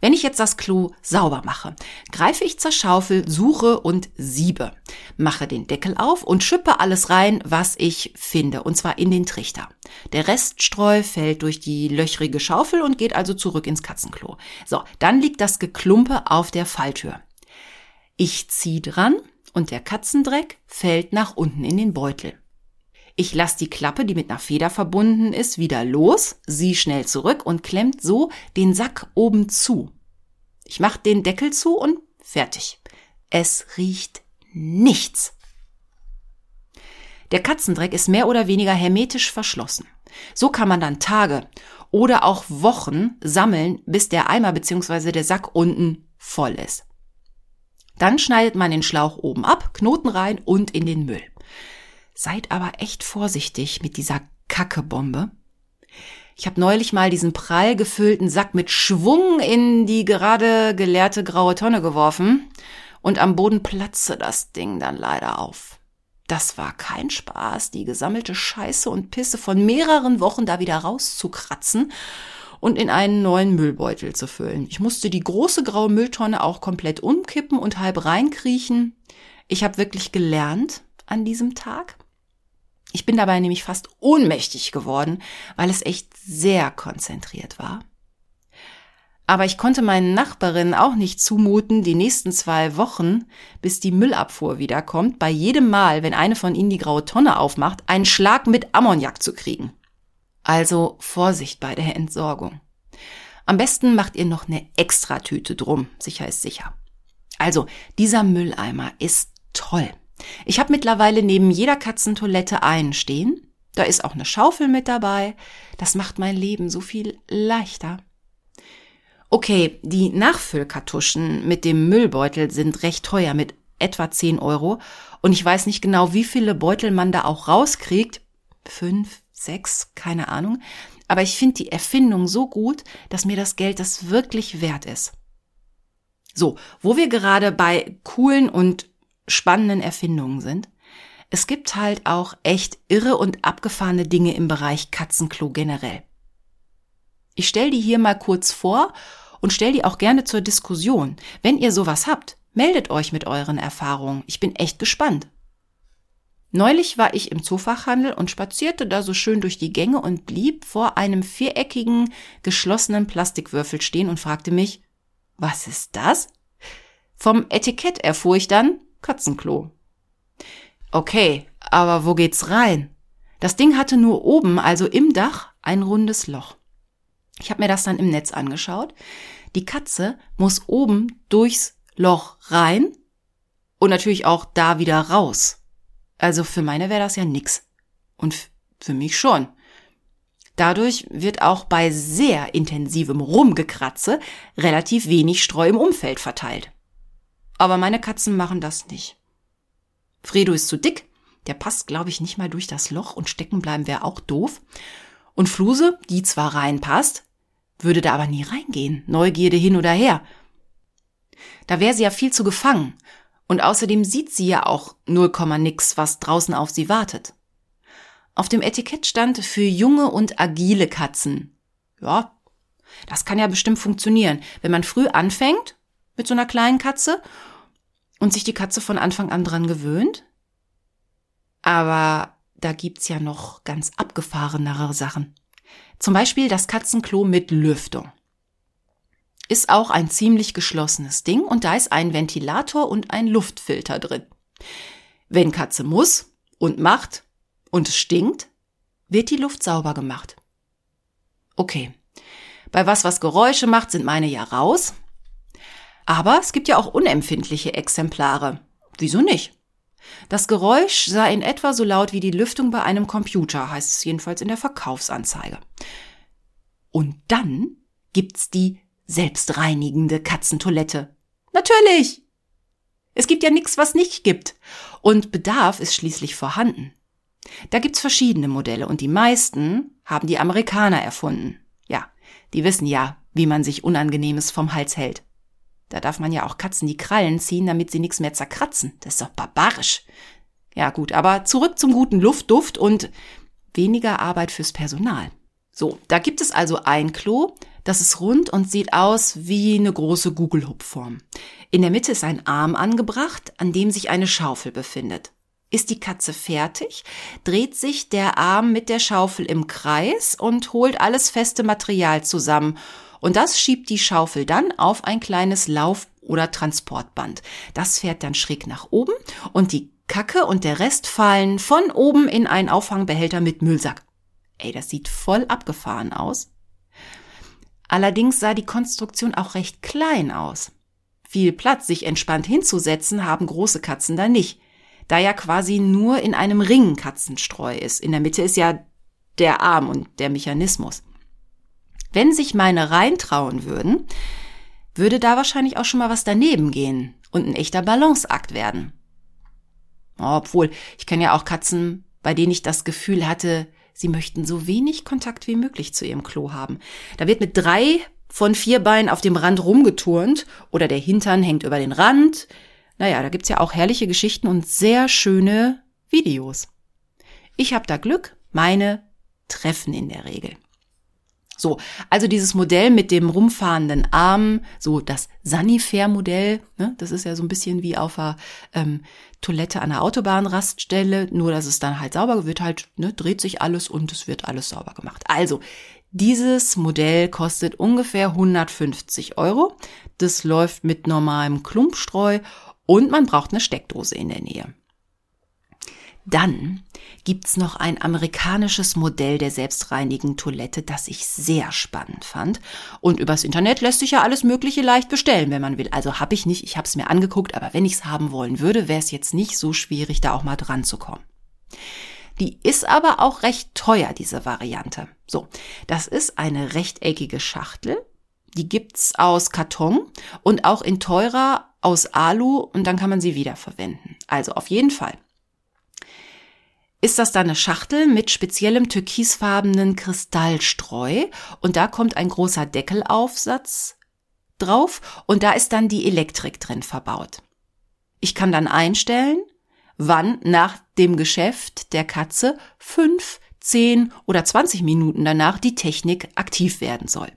Wenn ich jetzt das Klo sauber mache, greife ich zur Schaufel, suche und siebe, mache den Deckel auf und schippe alles rein, was ich finde, und zwar in den Trichter. Der Reststreu fällt durch die löchrige Schaufel und geht also zurück ins Katzenklo. So, dann liegt das Geklumpe auf der Falltür. Ich ziehe dran und der Katzendreck fällt nach unten in den Beutel. Ich lasse die Klappe, die mit einer Feder verbunden ist, wieder los, sie schnell zurück und klemmt so den Sack oben zu. Ich mache den Deckel zu und fertig. Es riecht nichts. Der Katzendreck ist mehr oder weniger hermetisch verschlossen. So kann man dann Tage oder auch Wochen sammeln, bis der Eimer bzw. der Sack unten voll ist. Dann schneidet man den Schlauch oben ab, Knoten rein und in den Müll. Seid aber echt vorsichtig mit dieser Kackebombe. Ich habe neulich mal diesen prall gefüllten Sack mit Schwung in die gerade geleerte graue Tonne geworfen und am Boden platzte das Ding dann leider auf. Das war kein Spaß, die gesammelte Scheiße und Pisse von mehreren Wochen da wieder rauszukratzen und in einen neuen Müllbeutel zu füllen. Ich musste die große graue Mülltonne auch komplett umkippen und halb reinkriechen. Ich habe wirklich gelernt an diesem Tag. Ich bin dabei nämlich fast ohnmächtig geworden, weil es echt sehr konzentriert war. Aber ich konnte meinen Nachbarinnen auch nicht zumuten, die nächsten zwei Wochen, bis die Müllabfuhr wiederkommt, bei jedem Mal, wenn eine von ihnen die graue Tonne aufmacht, einen Schlag mit Ammoniak zu kriegen. Also Vorsicht bei der Entsorgung. Am besten macht ihr noch eine Extratüte drum, sicher ist sicher. Also, dieser Mülleimer ist toll. Ich habe mittlerweile neben jeder Katzentoilette einen stehen. Da ist auch eine Schaufel mit dabei. Das macht mein Leben so viel leichter. Okay, die Nachfüllkartuschen mit dem Müllbeutel sind recht teuer mit etwa 10 Euro. Und ich weiß nicht genau, wie viele Beutel man da auch rauskriegt. Fünf, sechs, keine Ahnung. Aber ich finde die Erfindung so gut, dass mir das Geld das wirklich wert ist. So, wo wir gerade bei coolen und spannenden Erfindungen sind. Es gibt halt auch echt irre und abgefahrene Dinge im Bereich Katzenklo generell. Ich stelle die hier mal kurz vor und stelle die auch gerne zur Diskussion. Wenn ihr sowas habt, meldet euch mit euren Erfahrungen. Ich bin echt gespannt. Neulich war ich im Zoofachhandel und spazierte da so schön durch die Gänge und blieb vor einem viereckigen, geschlossenen Plastikwürfel stehen und fragte mich, was ist das? Vom Etikett erfuhr ich dann, Katzenklo. Okay, aber wo geht's rein? Das Ding hatte nur oben, also im Dach, ein rundes Loch. Ich habe mir das dann im Netz angeschaut. Die Katze muss oben durchs Loch rein und natürlich auch da wieder raus. Also für meine wäre das ja nix. Und für mich schon. Dadurch wird auch bei sehr intensivem Rumgekratze relativ wenig Streu im Umfeld verteilt. Aber meine Katzen machen das nicht. Fredo ist zu dick, der passt, glaube ich, nicht mal durch das Loch und stecken bleiben wäre auch doof. Und Fluse, die zwar reinpasst, würde da aber nie reingehen. Neugierde hin oder her. Da wäre sie ja viel zu gefangen. Und außerdem sieht sie ja auch 0, nix, was draußen auf sie wartet. Auf dem Etikett stand für junge und agile Katzen. Ja, das kann ja bestimmt funktionieren. Wenn man früh anfängt mit so einer kleinen Katze und sich die Katze von Anfang an dran gewöhnt. Aber da gibt's ja noch ganz abgefahrenere Sachen. Zum Beispiel das Katzenklo mit Lüftung. Ist auch ein ziemlich geschlossenes Ding und da ist ein Ventilator und ein Luftfilter drin. Wenn Katze muss und macht und es stinkt, wird die Luft sauber gemacht. Okay. Bei was, was Geräusche macht, sind meine ja raus. Aber es gibt ja auch unempfindliche Exemplare. Wieso nicht? Das Geräusch sei in etwa so laut wie die Lüftung bei einem Computer, heißt es jedenfalls in der Verkaufsanzeige. Und dann gibt's die selbstreinigende Katzentoilette. Natürlich! Es gibt ja nichts, was nicht gibt. Und Bedarf ist schließlich vorhanden. Da gibt's verschiedene Modelle und die meisten haben die Amerikaner erfunden. Ja, die wissen ja, wie man sich Unangenehmes vom Hals hält. Da darf man ja auch Katzen die Krallen ziehen, damit sie nichts mehr zerkratzen. Das ist doch barbarisch. Ja gut, aber zurück zum guten Luftduft und weniger Arbeit fürs Personal. So, da gibt es also ein Klo, Das ist rund und sieht aus wie eine große Gugelhupfform. In der Mitte ist ein Arm angebracht, an dem sich eine Schaufel befindet. Ist die Katze fertig, dreht sich der Arm mit der Schaufel im Kreis und holt alles feste Material zusammen. Und das schiebt die Schaufel dann auf ein kleines Lauf- oder Transportband. Das fährt dann schräg nach oben und die Kacke und der Rest fallen von oben in einen Auffangbehälter mit Müllsack. Ey, das sieht voll abgefahren aus. Allerdings sah die Konstruktion auch recht klein aus. Viel Platz, sich entspannt hinzusetzen, haben große Katzen da nicht, da ja quasi nur in einem Ring Katzenstreu ist. In der Mitte ist ja der Arm und der Mechanismus. Wenn sich meine reintrauen würden, würde da wahrscheinlich auch schon mal was daneben gehen und ein echter Balanceakt werden. Obwohl, ich kenne ja auch Katzen, bei denen ich das Gefühl hatte, sie möchten so wenig Kontakt wie möglich zu ihrem Klo haben. Da wird mit drei von vier Beinen auf dem Rand rumgeturnt oder der Hintern hängt über den Rand. Naja, da gibt's ja auch herrliche Geschichten und sehr schöne Videos. Ich habe da Glück, meine treffen in der Regel. So, also dieses Modell mit dem rumfahrenden Arm, so das Sanifair-Modell, ne, das ist ja so ein bisschen wie auf der ähm, Toilette an der Autobahnraststelle, nur dass es dann halt sauber wird, halt, ne, dreht sich alles und es wird alles sauber gemacht. Also, dieses Modell kostet ungefähr 150 Euro. Das läuft mit normalem Klumpstreu und man braucht eine Steckdose in der Nähe. Dann gibt's noch ein amerikanisches Modell der selbstreinigenden Toilette, das ich sehr spannend fand. Und übers Internet lässt sich ja alles Mögliche leicht bestellen, wenn man will. Also habe ich nicht, ich habe es mir angeguckt, aber wenn ich es haben wollen würde, wäre es jetzt nicht so schwierig, da auch mal dran zu kommen. Die ist aber auch recht teuer, diese Variante. So, das ist eine rechteckige Schachtel. Die gibt's aus Karton und auch in teurer aus Alu und dann kann man sie wiederverwenden. Also auf jeden Fall ist das dann eine Schachtel mit speziellem türkisfarbenen Kristallstreu und da kommt ein großer Deckelaufsatz drauf und da ist dann die Elektrik drin verbaut. Ich kann dann einstellen, wann nach dem Geschäft der Katze fünf, zehn oder zwanzig Minuten danach die Technik aktiv werden soll.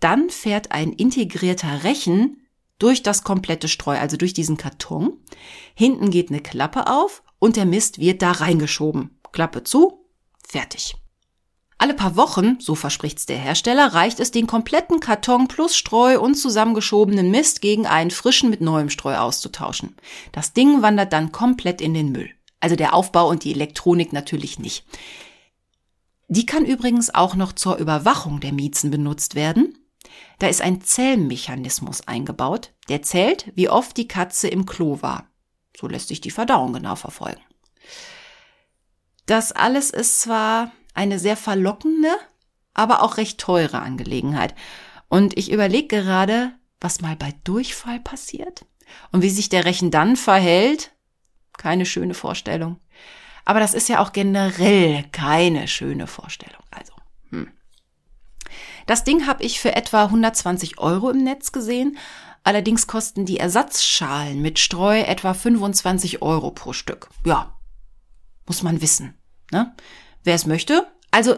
Dann fährt ein integrierter Rechen durch das komplette Streu, also durch diesen Karton. Hinten geht eine Klappe auf und der Mist wird da reingeschoben. Klappe zu, fertig. Alle paar Wochen, so verspricht's der Hersteller, reicht es, den kompletten Karton plus Streu und zusammengeschobenen Mist gegen einen frischen mit neuem Streu auszutauschen. Das Ding wandert dann komplett in den Müll. Also der Aufbau und die Elektronik natürlich nicht. Die kann übrigens auch noch zur Überwachung der Miezen benutzt werden. Da ist ein Zählmechanismus eingebaut, der zählt, wie oft die Katze im Klo war. So lässt sich die Verdauung genau verfolgen. Das alles ist zwar eine sehr verlockende, aber auch recht teure Angelegenheit. Und ich überlege gerade, was mal bei Durchfall passiert und wie sich der Rechen dann verhält. Keine schöne Vorstellung. Aber das ist ja auch generell keine schöne Vorstellung. Also, hm. Das Ding habe ich für etwa 120 Euro im Netz gesehen Allerdings kosten die Ersatzschalen mit Streu etwa 25 Euro pro Stück. Ja, muss man wissen. Ne? Wer es möchte. Also,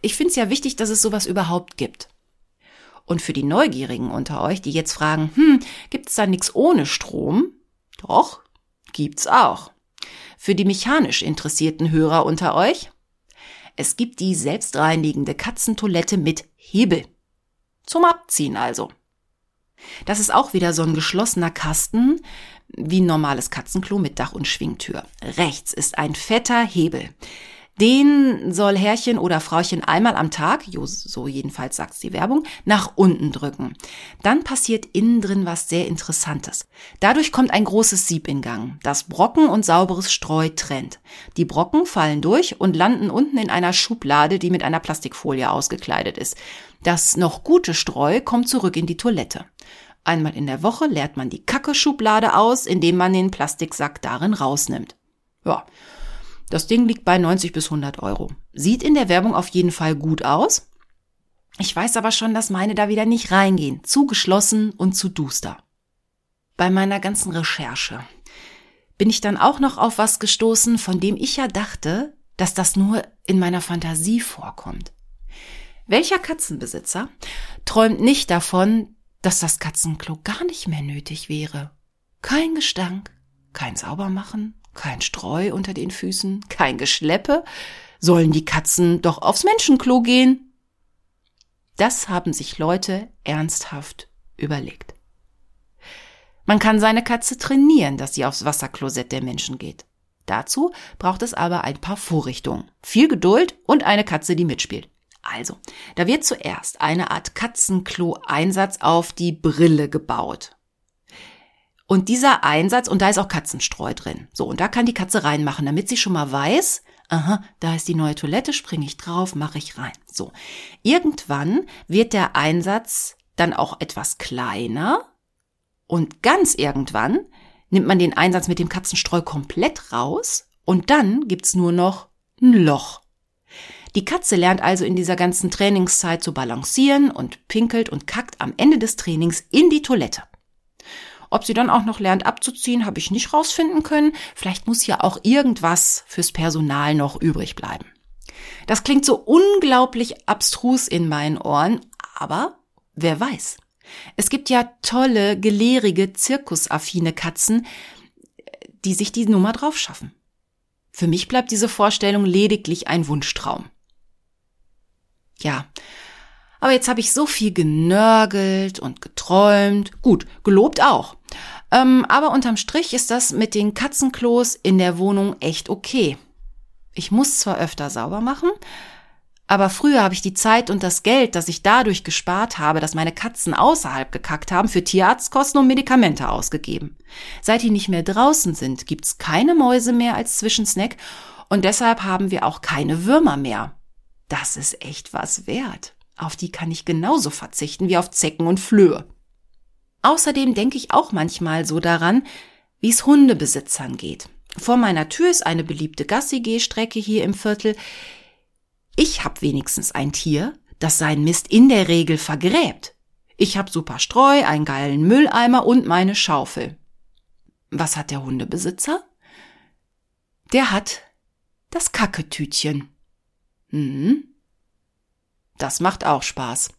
ich finde es ja wichtig, dass es sowas überhaupt gibt. Und für die Neugierigen unter euch, die jetzt fragen, hm, gibt's da nichts ohne Strom? Doch, gibt's auch. Für die mechanisch interessierten Hörer unter euch, es gibt die selbstreinigende Katzentoilette mit Hebel. Zum Abziehen also. Das ist auch wieder so ein geschlossener Kasten, wie ein normales Katzenklo mit Dach und Schwingtür. Rechts ist ein fetter Hebel. Den soll Herrchen oder Frauchen einmal am Tag, so jedenfalls sagt die Werbung, nach unten drücken. Dann passiert innen drin was sehr Interessantes. Dadurch kommt ein großes Sieb in Gang, das Brocken und sauberes Streu trennt. Die Brocken fallen durch und landen unten in einer Schublade, die mit einer Plastikfolie ausgekleidet ist. Das noch gute Streu kommt zurück in die Toilette. Einmal in der Woche leert man die Kacke-Schublade aus, indem man den Plastiksack darin rausnimmt. Ja, das Ding liegt bei 90 bis 100 Euro. Sieht in der Werbung auf jeden Fall gut aus. Ich weiß aber schon, dass meine da wieder nicht reingehen. Zu geschlossen und zu duster. Bei meiner ganzen Recherche bin ich dann auch noch auf was gestoßen, von dem ich ja dachte, dass das nur in meiner Fantasie vorkommt. Welcher Katzenbesitzer träumt nicht davon, dass das Katzenklo gar nicht mehr nötig wäre? Kein Gestank, kein Saubermachen, kein Streu unter den Füßen, kein Geschleppe. Sollen die Katzen doch aufs Menschenklo gehen? Das haben sich Leute ernsthaft überlegt. Man kann seine Katze trainieren, dass sie aufs Wasserklosett der Menschen geht. Dazu braucht es aber ein paar Vorrichtungen, viel Geduld und eine Katze, die mitspielt. Also, da wird zuerst eine Art Katzenklo-Einsatz auf die Brille gebaut. Und dieser Einsatz, und da ist auch Katzenstreu drin. So, und da kann die Katze reinmachen, damit sie schon mal weiß, aha, da ist die neue Toilette, springe ich drauf, mache ich rein. So. Irgendwann wird der Einsatz dann auch etwas kleiner und ganz irgendwann nimmt man den Einsatz mit dem Katzenstreu komplett raus und dann gibt's nur noch ein Loch. Die Katze lernt also in dieser ganzen Trainingszeit zu balancieren und pinkelt und kackt am Ende des Trainings in die Toilette. Ob sie dann auch noch lernt abzuziehen, habe ich nicht rausfinden können. Vielleicht muss ja auch irgendwas fürs Personal noch übrig bleiben. Das klingt so unglaublich abstrus in meinen Ohren, aber wer weiß. Es gibt ja tolle, gelehrige, zirkusaffine Katzen, die sich die Nummer drauf schaffen. Für mich bleibt diese Vorstellung lediglich ein Wunschtraum. Ja, aber jetzt habe ich so viel genörgelt und geträumt. Gut, gelobt auch. Ähm, aber unterm Strich ist das mit den Katzenklos in der Wohnung echt okay. Ich muss zwar öfter sauber machen, aber früher habe ich die Zeit und das Geld, das ich dadurch gespart habe, dass meine Katzen außerhalb gekackt haben, für Tierarztkosten und Medikamente ausgegeben. Seit die nicht mehr draußen sind, gibt's keine Mäuse mehr als Zwischensnack und deshalb haben wir auch keine Würmer mehr. Das ist echt was wert. Auf die kann ich genauso verzichten wie auf Zecken und Flöhe. Außerdem denke ich auch manchmal so daran, wie es Hundebesitzern geht. Vor meiner Tür ist eine beliebte Gassi-Gehstrecke hier im Viertel. Ich habe wenigstens ein Tier, das seinen Mist in der Regel vergräbt. Ich habe super Streu, einen geilen Mülleimer und meine Schaufel. Was hat der Hundebesitzer? Der hat das Kacketütchen. Hm. Das macht auch Spaß.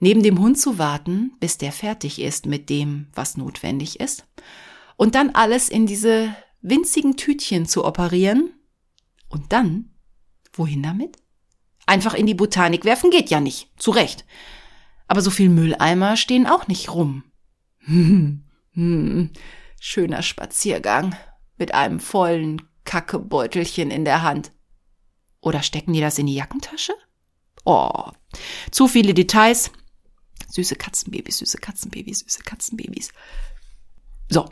Neben dem Hund zu warten, bis der fertig ist mit dem, was notwendig ist, und dann alles in diese winzigen Tütchen zu operieren. Und dann, wohin damit? Einfach in die Botanik werfen geht ja nicht. Zu Recht. Aber so viel Mülleimer stehen auch nicht rum. Hm, hm, schöner Spaziergang mit einem vollen Kackebeutelchen in der Hand. Oder stecken die das in die Jackentasche? Oh, zu viele Details. Süße Katzenbabys, süße Katzenbabys, süße Katzenbabys. So.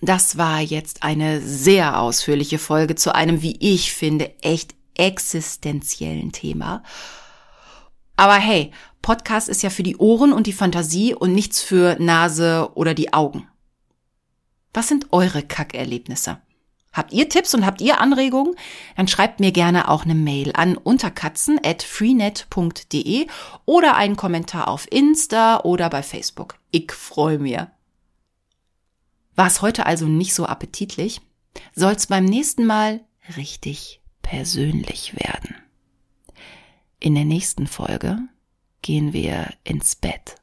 Das war jetzt eine sehr ausführliche Folge zu einem, wie ich finde, echt existenziellen Thema. Aber hey, Podcast ist ja für die Ohren und die Fantasie und nichts für Nase oder die Augen. Was sind eure Kackerlebnisse? Habt ihr Tipps und habt ihr Anregungen? Dann schreibt mir gerne auch eine Mail an unterkatzen.freenet.de oder einen Kommentar auf Insta oder bei Facebook. Ich freue mich. War es heute also nicht so appetitlich? Soll's beim nächsten Mal richtig persönlich werden. In der nächsten Folge gehen wir ins Bett.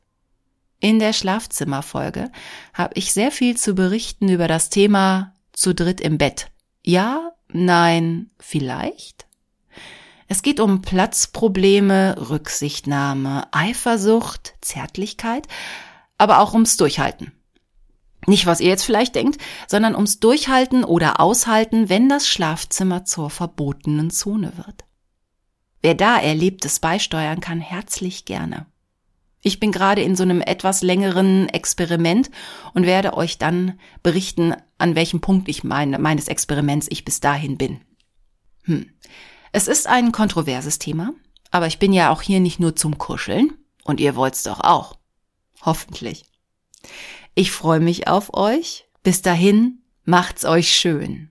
In der Schlafzimmerfolge habe ich sehr viel zu berichten über das Thema zu dritt im Bett. Ja, nein, vielleicht? Es geht um Platzprobleme, Rücksichtnahme, Eifersucht, Zärtlichkeit, aber auch ums Durchhalten. Nicht, was ihr jetzt vielleicht denkt, sondern ums Durchhalten oder Aushalten, wenn das Schlafzimmer zur verbotenen Zone wird. Wer da Erlebtes beisteuern kann, herzlich gerne. Ich bin gerade in so einem etwas längeren Experiment und werde euch dann berichten, an welchem Punkt ich meine, meines Experiments ich bis dahin bin. Hm. Es ist ein kontroverses Thema, aber ich bin ja auch hier nicht nur zum Kuscheln und ihr wollt's doch auch. Hoffentlich. Ich freue mich auf euch. Bis dahin, macht's euch schön.